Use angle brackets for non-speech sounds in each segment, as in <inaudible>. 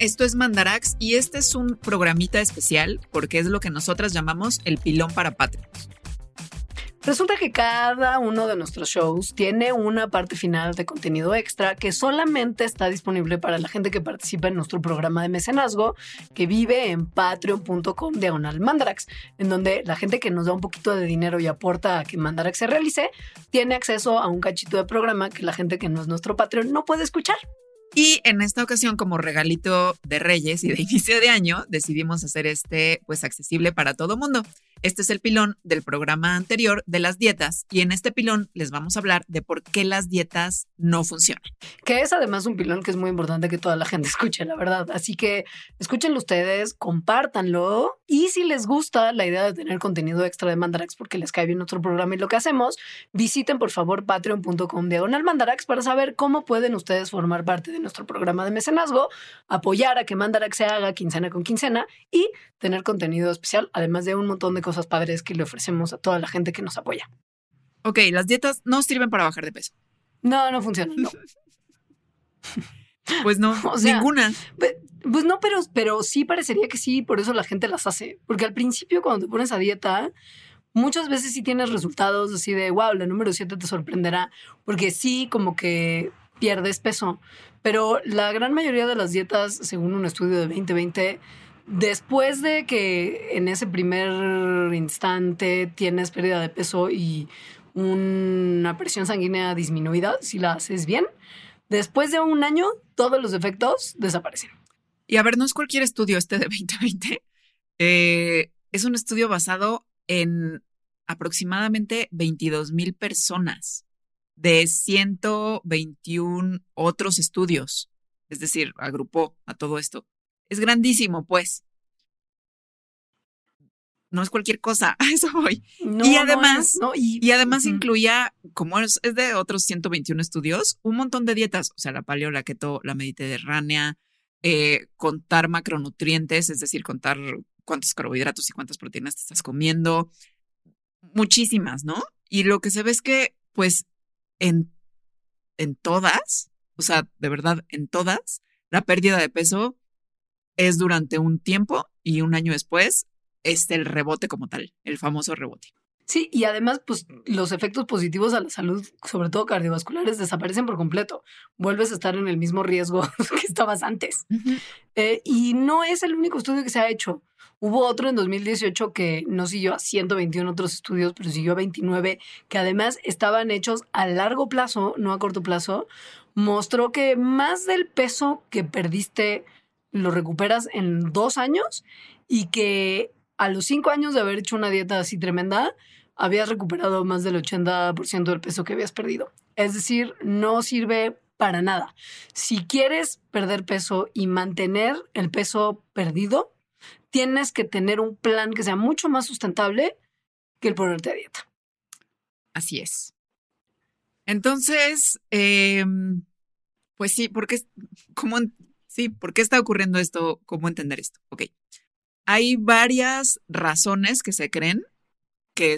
Esto es Mandarax y este es un programita especial porque es lo que nosotras llamamos el pilón para Patreons. Resulta que cada uno de nuestros shows tiene una parte final de contenido extra que solamente está disponible para la gente que participa en nuestro programa de mecenazgo que vive en patreon.com diagonal mandarax, en donde la gente que nos da un poquito de dinero y aporta a que Mandarax se realice, tiene acceso a un cachito de programa que la gente que no es nuestro Patreon no puede escuchar. Y en esta ocasión, como regalito de Reyes y de <laughs> inicio de año, decidimos hacer este pues accesible para todo mundo. Este es el pilón del programa anterior de las dietas y en este pilón les vamos a hablar de por qué las dietas no funcionan. Que es además un pilón que es muy importante que toda la gente <laughs> escuche, la verdad. Así que escúchenlo ustedes, compártanlo y si les gusta la idea de tener contenido extra de Mandarax porque les cae bien nuestro programa y lo que hacemos, visiten por favor patreon.com diagonal Mandarax para saber cómo pueden ustedes formar parte de nuestro programa de mecenazgo, apoyar a que Mandarax se haga quincena con quincena y tener contenido especial, además de un montón de cosas cosas padres que le ofrecemos a toda la gente que nos apoya. Ok, las dietas no sirven para bajar de peso. No, no funcionan, no. pues no, <laughs> ninguna. Pues, pues, no, pero, pero sí parecería que sí, por eso la gente las hace. Porque al principio cuando te pones a dieta, muchas veces sí tienes resultados así de, wow, la número 7 te sorprenderá, porque sí como que pierdes peso. Pero la gran mayoría de las dietas, según un estudio de 2020, Después de que en ese primer instante tienes pérdida de peso y una presión sanguínea disminuida, si la haces bien, después de un año todos los efectos desaparecen. Y a ver, no es cualquier estudio este de 2020. Eh, es un estudio basado en aproximadamente 22 mil personas de 121 otros estudios. Es decir, agrupó a todo esto. Es grandísimo, pues. No es cualquier cosa, <laughs> a eso voy. y además, y, además incluía, como es, de otros 121 estudios, un montón de dietas, o sea, la paleo, la keto, la mediterránea, eh, contar macronutrientes, es decir, contar cuántos carbohidratos y cuántas proteínas te estás comiendo, muchísimas, ¿no? Y lo que se ve es que, pues, en, en todas, o sea, de verdad, en todas, la pérdida de peso es durante un tiempo y un año después es el rebote como tal, el famoso rebote. Sí, y además, pues los efectos positivos a la salud, sobre todo cardiovasculares, desaparecen por completo. Vuelves a estar en el mismo riesgo <laughs> que estabas antes. Eh, y no es el único estudio que se ha hecho. Hubo otro en 2018 que no siguió a 121 otros estudios, pero siguió a 29, que además estaban hechos a largo plazo, no a corto plazo. Mostró que más del peso que perdiste lo recuperas en dos años y que a los cinco años de haber hecho una dieta así tremenda, habías recuperado más del 80% del peso que habías perdido. Es decir, no sirve para nada. Si quieres perder peso y mantener el peso perdido, tienes que tener un plan que sea mucho más sustentable que el ponerte a dieta. Así es. Entonces, em, pues sí, porque como Sí, ¿por qué está ocurriendo esto? ¿Cómo entender esto? Ok. Hay varias razones que se creen que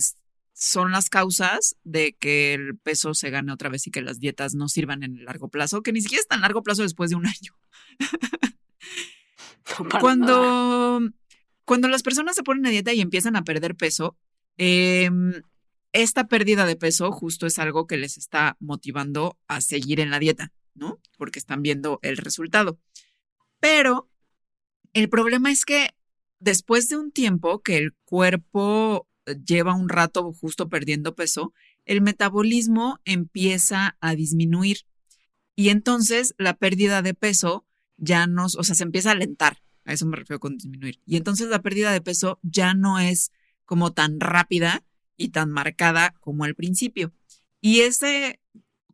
son las causas de que el peso se gane otra vez y que las dietas no sirvan en el largo plazo, que ni siquiera es tan largo plazo después de un <laughs> año. <laughs> cuando, cuando las personas se ponen a dieta y empiezan a perder peso, em, esta pérdida de peso justo es algo que les está motivando a seguir en la dieta, ¿no? Porque están viendo el resultado. Pero el problema es que después de un tiempo que el cuerpo eh, lleva un rato justo perdiendo peso, el metabolismo empieza a disminuir y entonces la pérdida de peso ya no, o sea, se empieza a alentar, a eso me refiero con disminuir. Y entonces la pérdida de peso ya no es como tan rápida y tan marcada como al principio. Y ese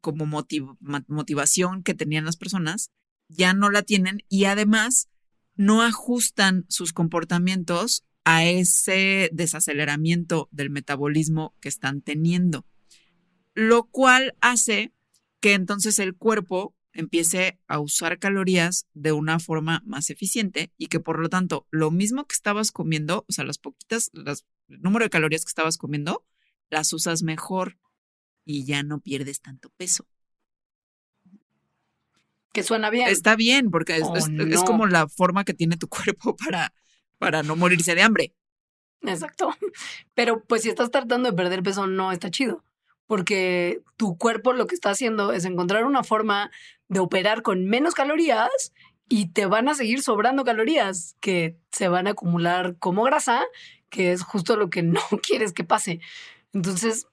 como motivación que tenían las personas ya no la tienen y además no ajustan sus comportamientos a ese desaceleramiento del metabolismo que están teniendo, lo cual hace que entonces el cuerpo empiece a usar calorías de una forma más eficiente y que por lo tanto lo mismo que estabas comiendo, o sea, las poquitas, el número de calorías que estabas comiendo, las usas mejor y ya no pierdes tanto peso Que suena bien. Está bien, porque es, O es- es no. como la forma que tiene tu cuerpo <laughs> para, para no morirse de hambre. Exacto. <laughs> Pero pues si estás tratando de perder peso, no está chido. Porque tu cuerpo lo que está haciendo es encontrar una forma de operar con menos calorías y te van a seguir sobrando calorías que se van a acumular como grasa, que es justo lo que <laughs> no quieres que pase. Entonces,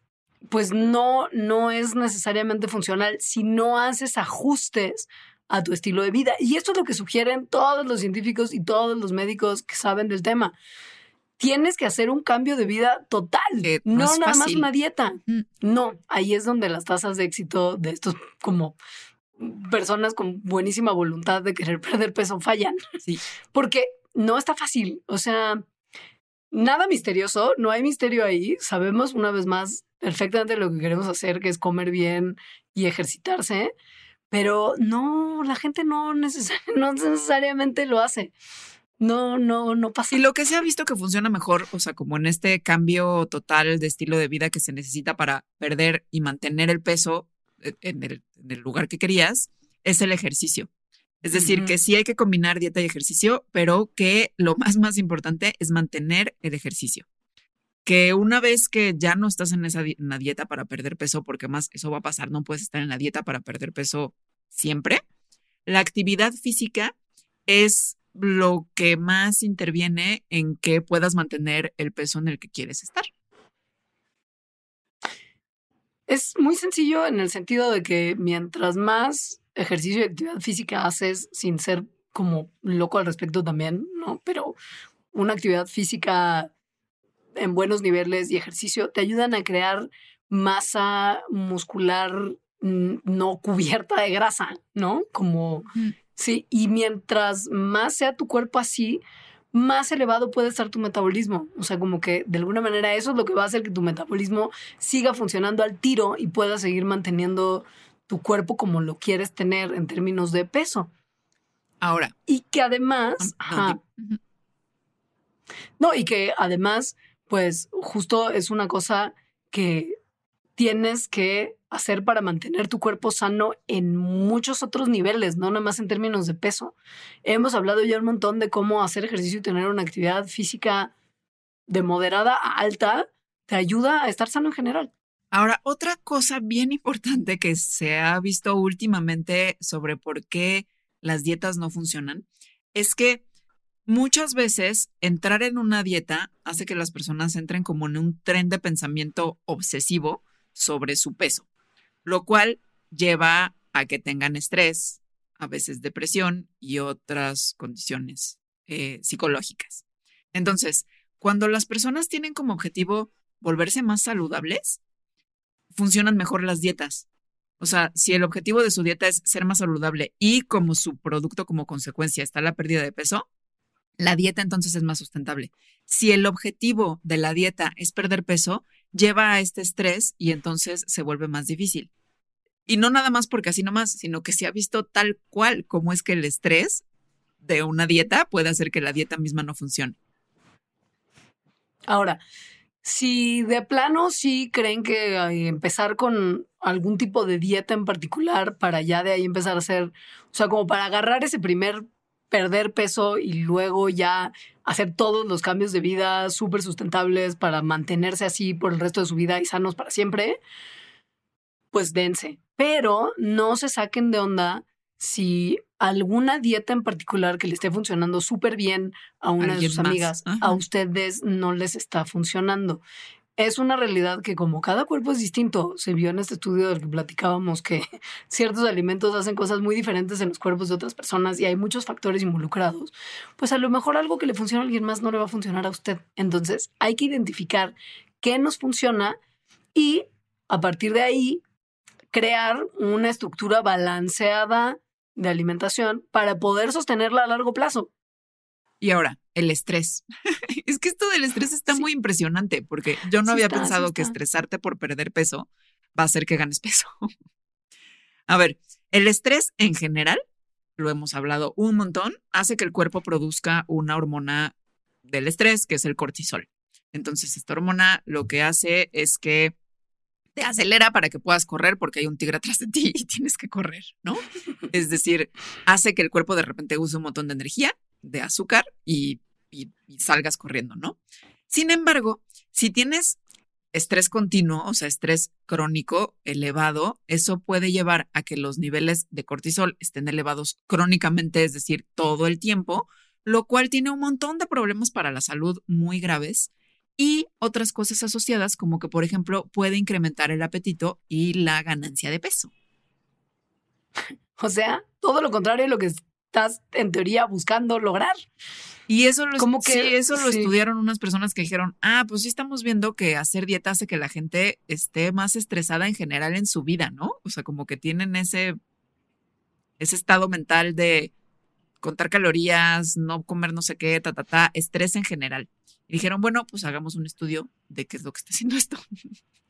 pues no, no es necesariamente funcional si no haces ajustes a tu estilo de vida. Y esto es lo que sugieren todos los científicos y todos los médicos que saben del tema tienes que hacer un cambio de vida total, Que no no nada más una dieta. Mm. No, ahí es donde las tasas de éxito de estos como personas con buenísima voluntad de querer <laughs> perder peso fallan, Sí. porque no está fácil, o sea, nada misterioso, no hay misterio ahí, sabemos una vez más perfectamente lo que queremos hacer, que es comer bien y ejercitarse, pero no, la gente no, neces- <laughs> no necesariamente lo hace. No, no, no pasa. Y lo que se ha visto que funciona mejor, o sea, como en este cambio total de estilo de vida que se necesita para perder y mantener el peso eh, en el lugar que querías, es el ejercicio. Es decir, que sí hay que combinar dieta y ejercicio, pero que lo más, más importante es mantener el ejercicio. Que una vez que ya no estás en esa di- en la dieta para perder peso, porque más eso va a pasar, no puedes estar en la dieta para perder peso siempre, la actividad física es lo que más interviene en que puedas mantener el peso en el que quieres estar. Es muy sencillo en el sentido de que mientras más ejercicio y actividad física haces sin ser como loco al respecto también, ¿no? Pero una actividad física en buenos niveles y ejercicio te ayudan a crear masa muscular mm, no cubierta de grasa, ¿no? Como Mm. sí, y mientras más sea tu cuerpo así, más elevado puede estar tu metabolismo. O sea, como que de alguna manera eso es lo que va a hacer que tu metabolismo siga funcionando al tiro y puedas seguir manteniendo tu cuerpo como lo quieres tener en términos de peso. Ahora, Y que además, ajá, no, y que además, pues justo es una cosa que tienes que hacer para mantener tu cuerpo sano en muchos otros niveles, no nada más en términos de peso. Hemos hablado ya un montón de cómo hacer ejercicio y tener una actividad física de moderada a alta te ayuda a estar sano en general. Ahora, otra cosa bien importante que se ha visto últimamente sobre por qué las dietas no funcionan es que muchas veces entrar en una dieta hace que las personas entren como en un tren de pensamiento obsesivo sobre su peso, lo cual lleva a que tengan estrés, a veces depresión y otras condiciones eh, psicológicas. Entonces, cuando las personas tienen como objetivo volverse más saludables, funcionan mejor las dietas. O sea, si el objetivo de su dieta es ser más saludable y como su producto como consecuencia está la pérdida de peso, la dieta entonces es más sustentable. Si el objetivo de la dieta es perder peso, lleva a este estrés y entonces se vuelve más difícil. Y no nada más porque así nomás, sino que se ha visto tal cual como es que el estrés de una dieta puede hacer que la dieta misma no funcione. Ahora, si de plano sí creen que empezar con algún tipo de dieta en particular para ya de ahí empezar a hacer, o sea, como para agarrar ese primer perder peso y luego ya hacer todos los cambios de vida súper sustentables para mantenerse así por el resto de su vida y sanos para siempre, pues dense. Pero no se saquen de onda si alguna dieta en particular que le esté funcionando súper bien a una de sus más. amigas, Ajá. a ustedes no les está funcionando. Es una realidad que como cada cuerpo es distinto, se vio en este estudio del que platicábamos que <laughs> ciertos alimentos hacen cosas muy diferentes en los cuerpos de otras personas y hay muchos factores involucrados, pues a lo mejor algo que le funciona a alguien más no le va a funcionar a usted. Entonces hay que identificar qué nos funciona y a partir de ahí crear una estructura balanceada de alimentación para poder sostenerla a largo plazo. Y ahora, el estrés. <laughs> es que esto del estrés está Sí. muy impresionante porque yo no Sí había está, sí pensado que estresarte por perder peso va a hacer que ganes peso. <laughs> a ver, el estrés en general, lo hemos hablado un montón, hace que el cuerpo produzca una hormona del estrés, que es el cortisol. Entonces, esta hormona lo que hace es que te acelera para que puedas correr porque hay un tigre atrás de ti y tienes que correr, ¿no? Es decir, hace que el cuerpo de repente use un montón de energía, de azúcar y, salgas corriendo, ¿no? Sin embargo, si tienes estrés continuo, o sea, estrés crónico elevado, eso puede llevar a que los niveles de cortisol estén elevados crónicamente, es decir, todo el tiempo, lo cual tiene un montón de problemas para la salud muy graves y otras cosas asociadas como que, por ejemplo, puede incrementar el apetito y la ganancia de peso. <laughs> O sea, todo lo contrario de lo que estás en teoría buscando lograr. Y eso lo, como que, eso lo estudiaron unas personas que dijeron, ah, pues sí estamos viendo que hacer dieta hace que la gente esté más estresada en general en su vida, ¿no? O sea, como que tienen ese, ese estado mental de contar calorías, no comer no sé qué, ta, ta, ta, estrés en general. Y dijeron, bueno, pues hagamos un estudio de qué es lo que está haciendo esto. <laughs>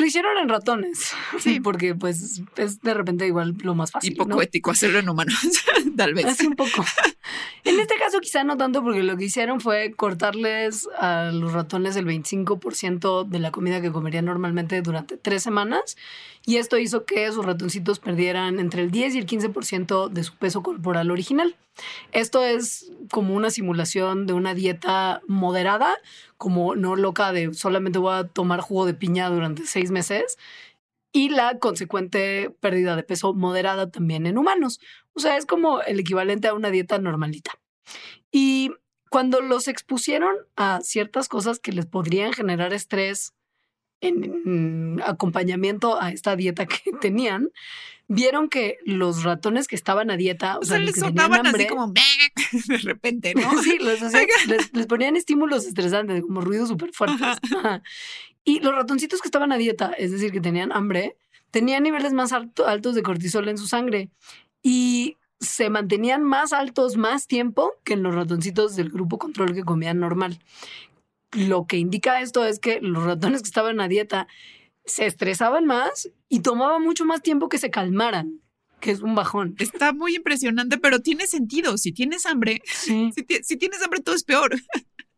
Lo hicieron en ratones. <laughs> Sí. Porque pues es de repente igual lo más fácil. Y poco ético hacerlo en humanos, <laughs> tal vez. Así un poco. En este caso quizá no tanto porque lo que hicieron fue cortarles a los ratones el 25% de la comida que comerían normalmente durante tres semanas y esto hizo que sus ratoncitos perdieran entre el 10 y el 15% de su peso corporal original. Esto es como una simulación de una dieta moderada, como no loca de solamente voy a tomar jugo de piña durante seis meses, y la consecuente pérdida de peso moderada también en humanos. O sea, es como el equivalente a una dieta normalita. Y cuando los expusieron a ciertas cosas que les podrían generar estrés en acompañamiento a esta dieta que <laughs> tenían, vieron que los ratones que estaban a dieta, o, sea, les sonaban así como <laughs> de repente, ¿no? <laughs> sí, les, ponían estímulos estresantes, como ruidos súper fuertes. Y los ratoncitos que estaban a dieta, es decir, que tenían hambre, tenían niveles más altos de cortisol en su sangre y se mantenían más altos más tiempo que en los ratoncitos del grupo control que comían normal. Lo que indica esto es que los ratones que estaban a dieta se estresaban más y tomaba mucho más tiempo que se calmaran, que es un bajón. Está muy impresionante, pero tiene sentido. Si tienes hambre, <laughs> si, tienes hambre, todo es peor.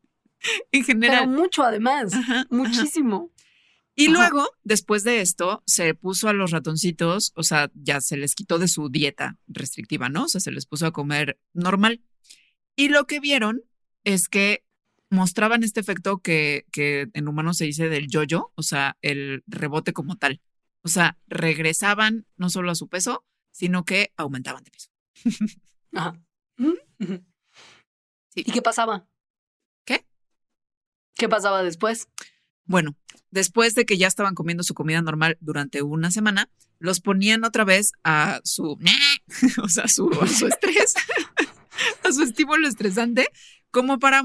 <laughs> en general. Pero mucho además, muchísimo. Y luego, después de esto, se puso a los ratoncitos, o sea, ya se les quitó de su dieta restrictiva, ¿no? O sea, se les puso a comer normal. Y lo que vieron es que mostraban este efecto que, que en humanos se dice del yo-yo, o sea, el rebote como tal. O sea, regresaban no solo a su peso, sino que aumentaban de peso. <laughs> Ajá. ¿Y qué pasaba? ¿Qué? ¿Qué pasaba después? Bueno, después de que ya estaban comiendo su comida normal durante una semana, los ponían otra vez a su, <laughs> o sea, su, a su estrés, <laughs> a su estímulo estresante, como para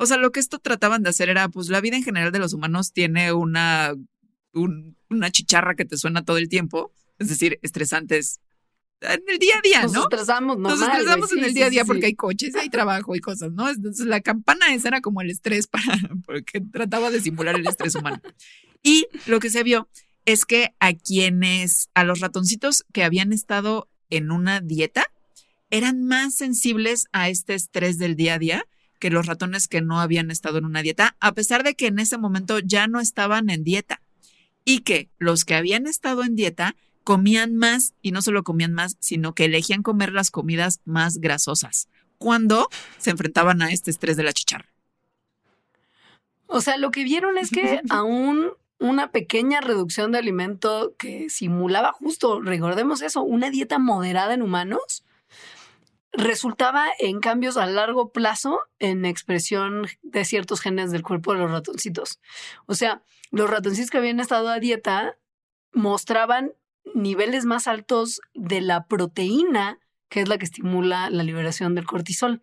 o sea, lo que esto trataban de hacer era, pues la vida en general de los humanos tiene una, una chicharra que te suena todo el tiempo, es decir, estresantes en el día a día, ¿no? Nos estresamos, Nos estresamos en el día a día porque hay coches, hay trabajo y cosas, ¿no? Entonces la campana esa era como el estrés para, <laughs> porque trataba de simular el estrés humano. Y lo que se vio es que a quienes, a los ratoncitos que habían estado en una dieta, eran más sensibles a este estrés del día a día que los ratones que no habían estado en una dieta, a pesar de que en ese momento ya no estaban en dieta y que los que habían estado en dieta comían más y no solo comían más, sino que elegían comer las comidas más grasosas cuando se enfrentaban a este estrés de la chicharra. O sea, lo que vieron es que <laughs> aún una pequeña reducción de alimento que simulaba justo, recordemos eso, una dieta moderada en humanos, resultaba en cambios a largo plazo en expresión de ciertos genes del cuerpo de los ratoncitos. O sea, los ratoncitos que habían estado a dieta mostraban niveles más altos de la proteína, que es la que estimula la liberación del cortisol,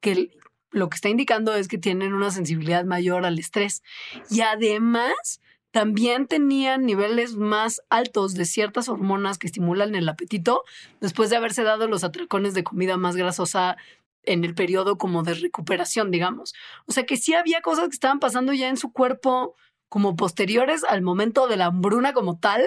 que lo que está indicando es que tienen una sensibilidad mayor al estrés. Y además, también tenían niveles más altos de ciertas hormonas que estimulan el apetito después de haberse dado los atracones de comida más grasosa en el periodo como de recuperación, digamos. O sea que sí había cosas que estaban pasando ya en su cuerpo como posteriores al momento de la hambruna como tal,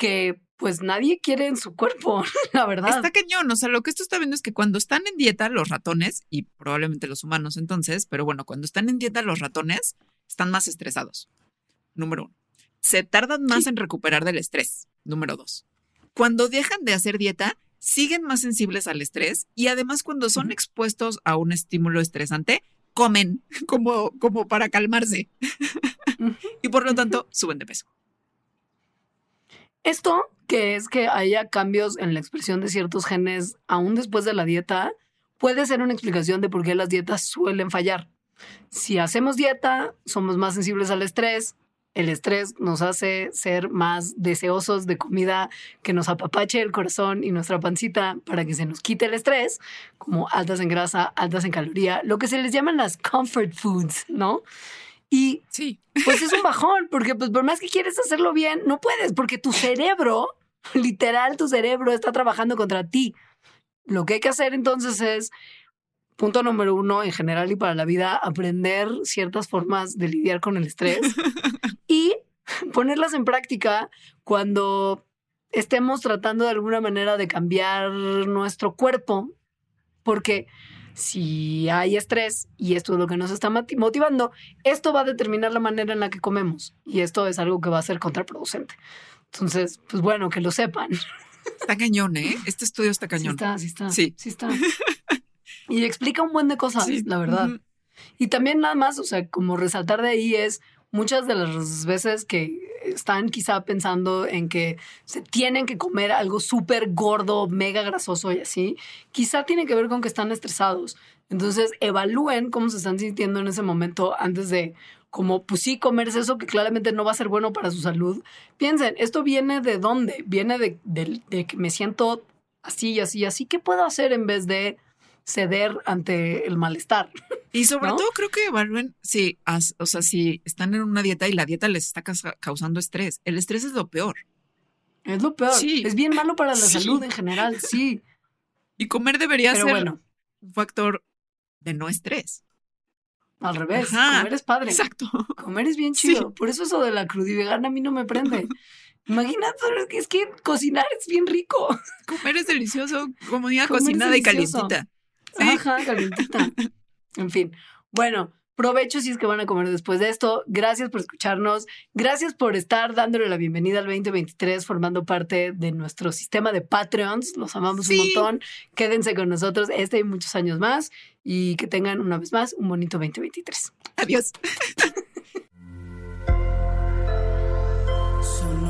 que pues nadie quiere en su cuerpo, <laughs> la verdad. Está cañón, o sea, lo que esto está viendo es que cuando están en dieta los ratones, y probablemente los humanos entonces, pero bueno, cuando están en dieta los ratones están más estresados número uno. se tardan más en recuperar del estrés. Número dos. Cuando dejan de hacer dieta, siguen más sensibles al estrés y además cuando son expuestos a un estímulo estresante, comen <laughs> como, como para calmarse. y por lo tanto, suben de peso. Esto, que es que haya cambios en la expresión de ciertos genes aún después de la dieta, puede ser una explicación de por qué las dietas suelen fallar. Si hacemos dieta, somos más sensibles al estrés. El estrés nos hace ser más deseosos de comida que nos apapache el corazón y nuestra pancita para que se nos quite el estrés, como altas en grasa, altas en caloría, lo que se les llaman las comfort foods, ¿no? Y sí. pues es un <laughs> bajón, porque pues por más que quieres hacerlo bien, no puedes, porque tu cerebro, <laughs> literal, tu cerebro está trabajando contra ti. Lo que hay que hacer entonces es, punto número uno, en general y para la vida, aprender ciertas formas de lidiar con el estrés <laughs> y ponerlas en práctica cuando estemos tratando de alguna manera de cambiar nuestro cuerpo, porque si hay estrés y esto es lo que nos está motivando, esto va a determinar la manera en la que comemos y esto es algo que va a ser contraproducente. Entonces, pues bueno, que lo sepan. Está cañón, ¿eh? Este estudio está cañón. Sí está, sí está. Sí, sí está. Y explica un buen de cosas, la verdad. Y también nada más, o sea, como resaltar de ahí es muchas de las veces que están quizá pensando en que se tienen que comer algo súper gordo, mega grasoso y así, quizá tiene que ver con que están estresados. Entonces, evalúen cómo se están sintiendo en ese momento antes de, como, pues sí, comerse eso que claramente no va a ser bueno para su salud. Piensen, ¿esto viene de dónde? Viene de, de que me siento así y así, así. ¿Qué puedo hacer en vez de ceder ante el malestar. Y sobre todo creo que evalúen si, o sea, si están en una dieta y la dieta les está causando estrés. El estrés es lo peor. Es lo peor. Sí. Es bien malo para la salud en general, sí. Y comer debería ser un factor de no estrés. Al revés, comer es padre. Exacto. Comer es bien chido. Por eso eso de la crudivegana a mí no me prende. Imagínate, es que cocinar es bien rico. Comer es delicioso, comida cocinada y Ajá, calientita. en fin. Bueno, provecho si es que van a comer después de esto. Gracias por escucharnos. Gracias por estar dándole la bienvenida al 2023, formando parte de nuestro sistema de Patreons. Los amamos un montón. Quédense con nosotros este y muchos años más y que tengan una vez más un bonito 2023. Adiós. <laughs>